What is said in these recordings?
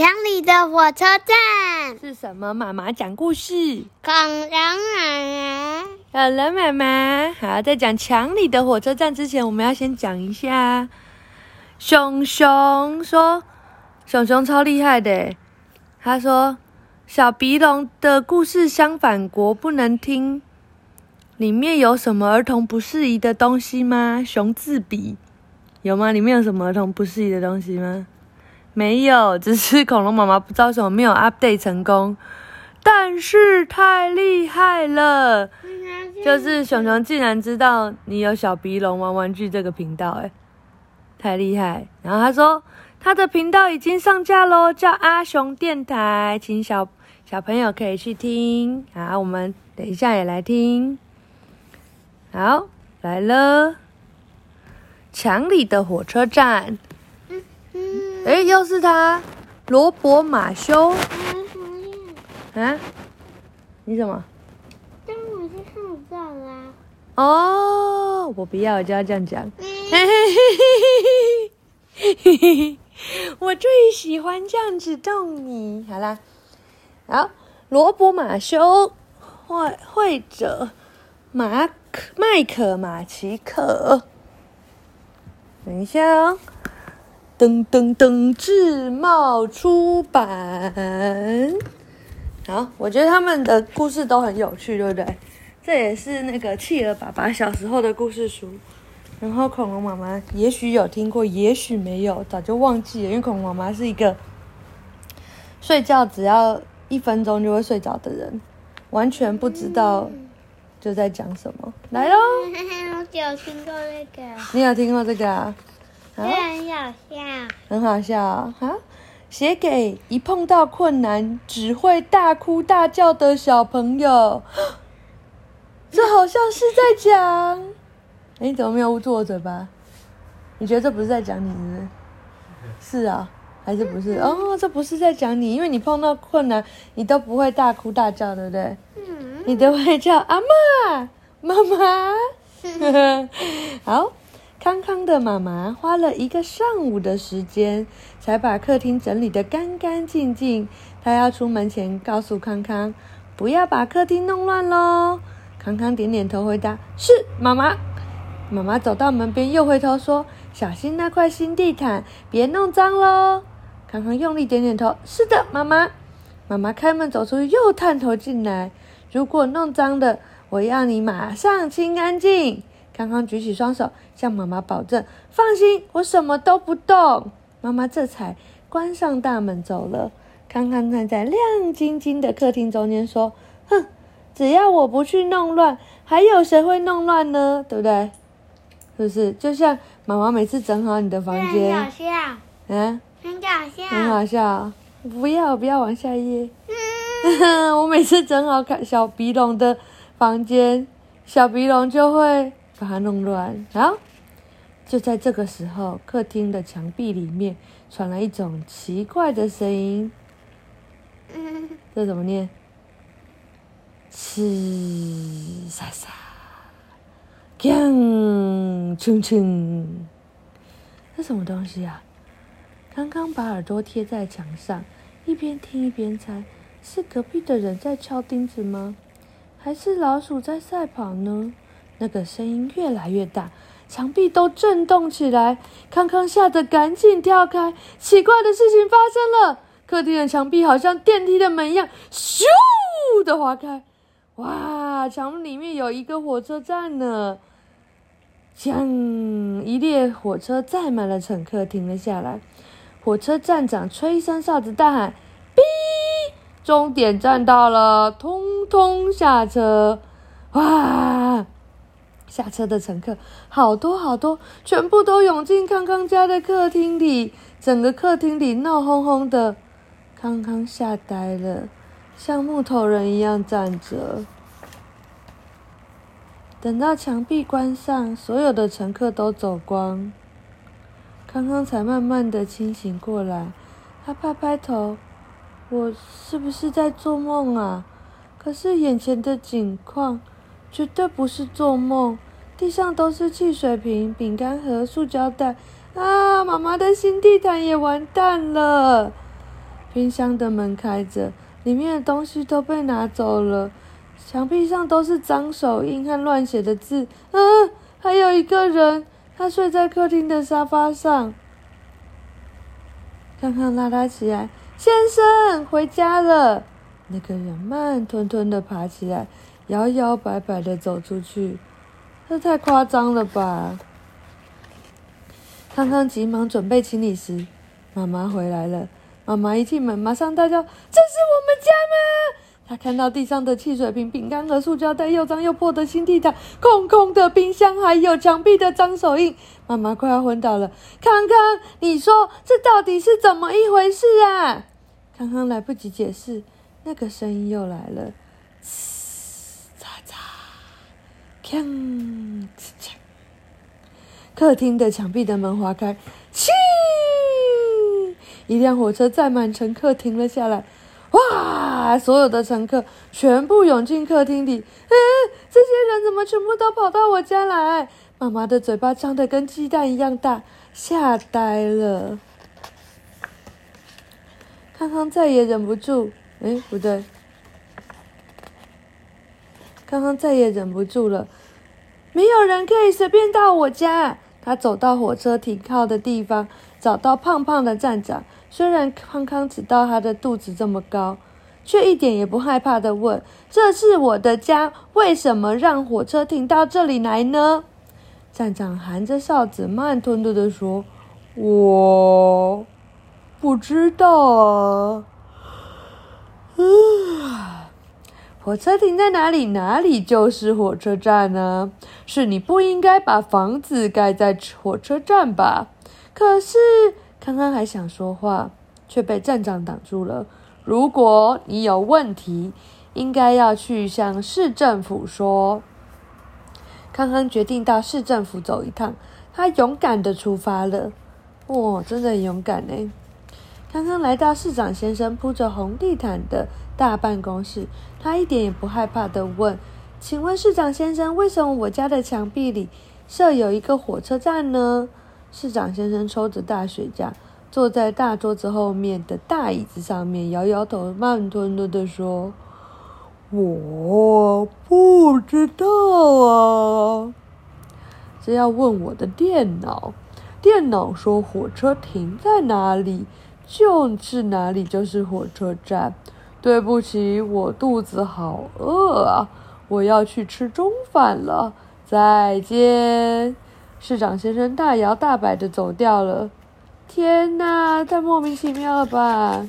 墙里的火车站，是什么？妈妈讲故事。恐龙奶奶，好了，妈妈。好，在讲墙里的火车站之前，我们要先讲一下熊熊说，熊熊超厉害的。他说，小鼻龙的故事相反国不能听，里面有什么儿童不适宜的东西吗？熊字笔有吗？里面有什么儿童不适宜的东西吗？没有，只是 恐龙妈妈不知道为什么没有 update 成功，但是太厉害了，就是熊熊竟然知道你有小鼻龙玩玩具这个频道，哎，太厉害！然后他说他的频道已经上架喽，叫阿熊电台，请小小朋友可以去听。好，我们等一下也来听。好，来了，墙里的火车站。哎，又是他，罗伯马修。啊？你怎么？但我是看不到啦。哦，我不要，我就要这样讲。嘿嘿嘿嘿嘿嘿嘿，我最喜欢这样子逗你。好啦，好，罗伯马修绘绘者马可麦克马奇克。等一下哦。噔噔噔！自贸出版。好，我觉得他们的故事都很有趣，对不对？这也是那个企鹅爸爸小时候的故事书。然后恐龙妈妈也许有听过，也许没有，早就忘记了。因为恐龙妈妈是一个睡觉只要一分钟就会睡着的人，完全不知道就在讲什么。来喽！我有听过那个。你有听过这个啊？很好笑，很好笑啊！写给一碰到困难只会大哭大叫的小朋友，这好像是在讲…… 哎，怎么没有捂住我嘴巴？你觉得这不是在讲你？是啊，还是不是？哦，这不是在讲你，因为你碰到困难，你都不会大哭大叫，对不对？嗯，你都会叫阿妈、妈妈。好。康康的妈妈花了一个上午的时间，才把客厅整理得干干净净。她要出门前告诉康康，不要把客厅弄乱喽。康康点点头回答：“是，妈妈。”妈妈走到门边，又回头说：“小心那块新地毯，别弄脏喽。”康康用力点点头：“是的，妈妈。”妈妈开门走出去，又探头进来：“如果弄脏的，我要你马上清干净。”康康举起双手，向妈妈保证：“放心，我什么都不动。”妈妈这才关上大门走了。康康站在亮晶晶的客厅中间说：“哼，只要我不去弄乱，还有谁会弄乱呢？对不对？是不是？就像妈妈每次整好你的房间，很好笑，嗯，很搞笑，很好笑。不要，不要往下页。我每次整好小鼻龙的房间，小鼻龙就会。把它弄乱，然后就在这个时候，客厅的墙壁里面传来一种奇怪的声音。这怎么念？呲沙沙，锵锵锵，这什么东西啊？刚刚把耳朵贴在墙上，一边听一边猜，是隔壁的人在敲钉子吗？还是老鼠在赛跑呢？那个声音越来越大，墙壁都震动起来。康康吓得赶紧跳开。奇怪的事情发生了，客厅的墙壁好像电梯的门一样，咻的划开。哇，墙里面有一个火车站呢！锵，一列火车载满了乘客停了下来。火车站长吹声哨子，大喊：“哔，终点站到了，通通下车！”哇！下车的乘客好多好多，全部都涌进康康家的客厅里。整个客厅里闹哄哄的，康康吓呆了，像木头人一样站着。等到墙壁关上，所有的乘客都走光，康康才慢慢的清醒过来。他拍拍头：“我是不是在做梦啊？可是眼前的景况……”绝对不是做梦，地上都是汽水瓶、饼干盒、塑胶袋，啊！妈妈的新地毯也完蛋了。冰箱的门开着，里面的东西都被拿走了。墙壁上都是脏手印和乱写的字。嗯，还有一个人，他睡在客厅的沙发上。康康拉他起来，先生，回家了。那个人慢吞吞的爬起来，摇摇摆摆的走出去。这太夸张了吧！康康急忙准备清理时，妈妈回来了。妈妈一进门，马上大叫：“这是我们家吗？”他看到地上的汽水瓶、饼干和塑胶袋，又脏又破的新地毯，空空的冰箱，还有墙壁的脏手印。妈妈快要昏倒了。康康，你说这到底是怎么一回事啊？康康来不及解释，那个声音又来了：锵呲锵。客厅的墙壁的门划开，气，一辆火车载满乘客停了下来。哇！所有的乘客全部涌进客厅里。嗯，这些人怎么全部都跑到我家来？妈妈的嘴巴张得跟鸡蛋一样大，吓呆了。康康再也忍不住，哎，不对，康康再也忍不住了。没有人可以随便到我家。他走到火车停靠的地方，找到胖胖的站长。虽然康康只到他的肚子这么高，却一点也不害怕的问：“这是我的家，为什么让火车停到这里来呢？”站长含着哨子，慢吞吞的说：“我不知道啊。”火车停在哪里，哪里就是火车站呢？是你不应该把房子盖在火车站吧？可是。康康还想说话，却被站长挡住了。如果你有问题，应该要去向市政府说。康康决定到市政府走一趟，他勇敢的出发了。哇，真的很勇敢呢！康康来到市长先生铺着红地毯的大办公室，他一点也不害怕的问：“请问市长先生，为什么我家的墙壁里设有一个火车站呢？”市长先生抽着大雪茄，坐在大桌子后面的大椅子上面，摇摇头，慢吞吞的说：“我不知道啊，这要问我的电脑。电脑说火车停在哪里，就是哪里就是火车站。对不起，我肚子好饿啊，我要去吃中饭了。再见。”市长先生大摇大摆的走掉了。天哪，太莫名其妙了吧！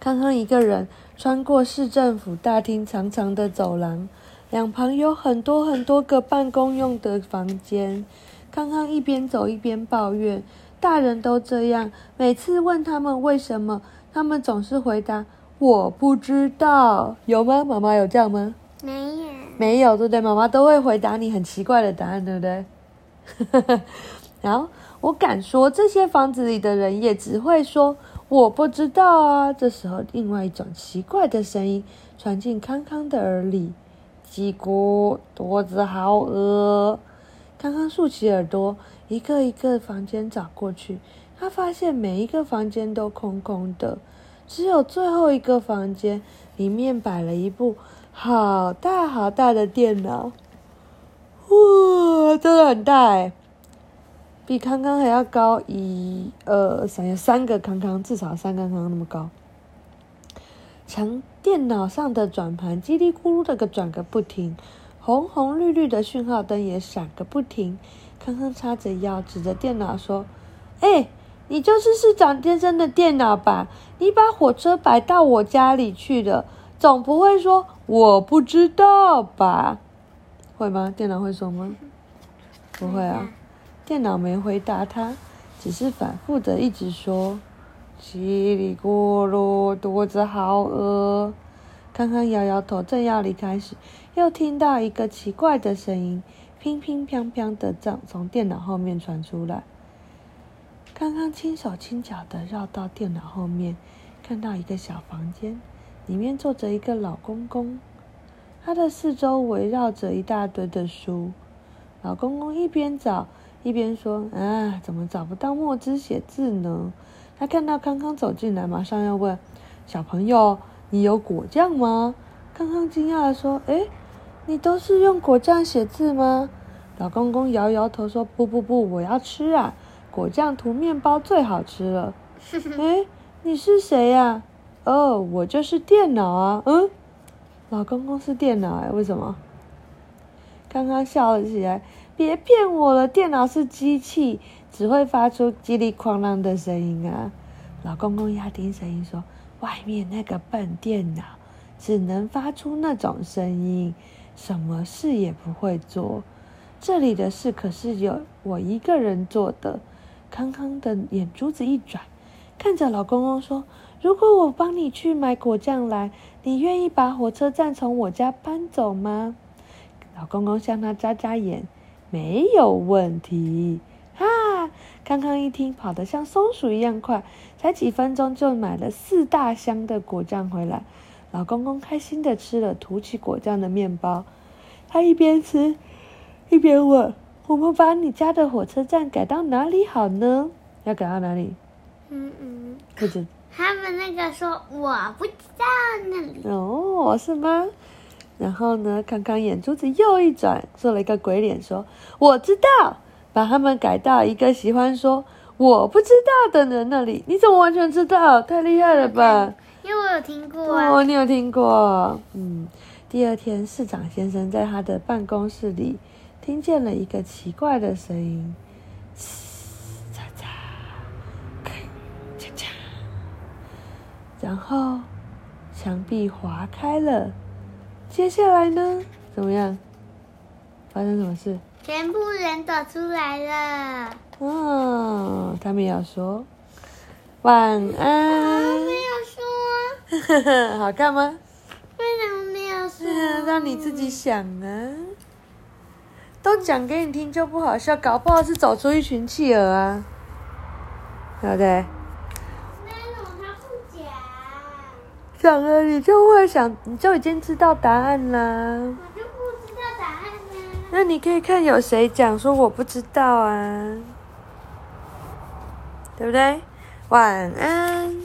康康一个人穿过市政府大厅长长的走廊，两旁有很多很多个办公用的房间。康康一边走一边抱怨：“大人都这样，每次问他们为什么，他们总是回答我不知道。”有吗？妈妈有这样吗？没有。没有，对不对？妈妈都会回答你很奇怪的答案，对不对？然后我敢说，这些房子里的人也只会说我不知道啊。这时候，另外一种奇怪的声音传进康康的耳里：“叽咕，肚子好饿。”康康竖起耳朵，一个一个房间找过去，他发现每一个房间都空空的，只有最后一个房间里面摆了一部。好大好大的电脑，哇，真的很大哎，比康康还要高一、二、三，有三个康康，至少三个康康那么高。墙电脑上的转盘叽里咕噜的个转个不停，红红绿绿的讯号灯也闪个不停。康康叉着腰，指着电脑说：“哎，你就是市长先生的电脑吧？你把火车摆到我家里去了，总不会说。”我不知道吧？会吗？电脑会说吗？不会啊，电脑没回答他，只是反复的一直说：“叽里咕噜，肚子好饿。”康康摇摇头，正要离开时，又听到一个奇怪的声音，乒乒乓乓的从从电脑后面传出来。康康轻手轻脚的绕到电脑后面，看到一个小房间。里面坐着一个老公公，他的四周围绕着一大堆的书。老公公一边找一边说：“啊，怎么找不到墨汁写字呢？”他看到康康走进来，马上要问：“小朋友，你有果酱吗？”康康惊讶的说：“哎，你都是用果酱写字吗？”老公公摇摇头说：“不不不，我要吃啊！果酱涂面包最好吃了。”哎，你是谁呀？哦，我就是电脑啊。嗯，老公公是电脑哎，为什么？刚刚笑了起来：“别骗我了，电脑是机器。”只会发出叽里哐啷的声音啊！老公公压低声音说：“外面那个笨电脑只能发出那种声音，什么事也不会做。这里的事可是有我一个人做的。”康康的眼珠子一转，看着老公公说：“如果我帮你去买果酱来，你愿意把火车站从我家搬走吗？”老公公向他眨眨眼：“没有问题。”啊！康康一听，跑得像松鼠一样快，才几分钟就买了四大箱的果酱回来。老公公开心的吃了涂起果酱的面包，他一边吃一边问：“我们把你家的火车站改到哪里好呢？要改到哪里？”嗯嗯，不知。他们那个说我不知道那里。哦，是吗？然后呢？康康眼珠子又一转，做了一个鬼脸，说：“我知道。”把他们改到一个喜欢说我不知道的人那里，你怎么完全知道？太厉害了吧！因为我有听过哦，你有听过？嗯，第二天，市长先生在他的办公室里听见了一个奇怪的声音，呲嚓嚓，咔嚓嚓，然后墙壁划开了。接下来呢？怎么样？发生什么事？全部人走出来了。哦，他们要说晚安。没有说。好看吗？为什么没有说？让你自己想啊。都讲给你听就不好笑，搞不好是找出一群企鹅啊，对不对？没有，他不讲。讲了你就会想，你就已经知道答案啦。那你可以看有谁讲说我不知道啊，对不对？晚安。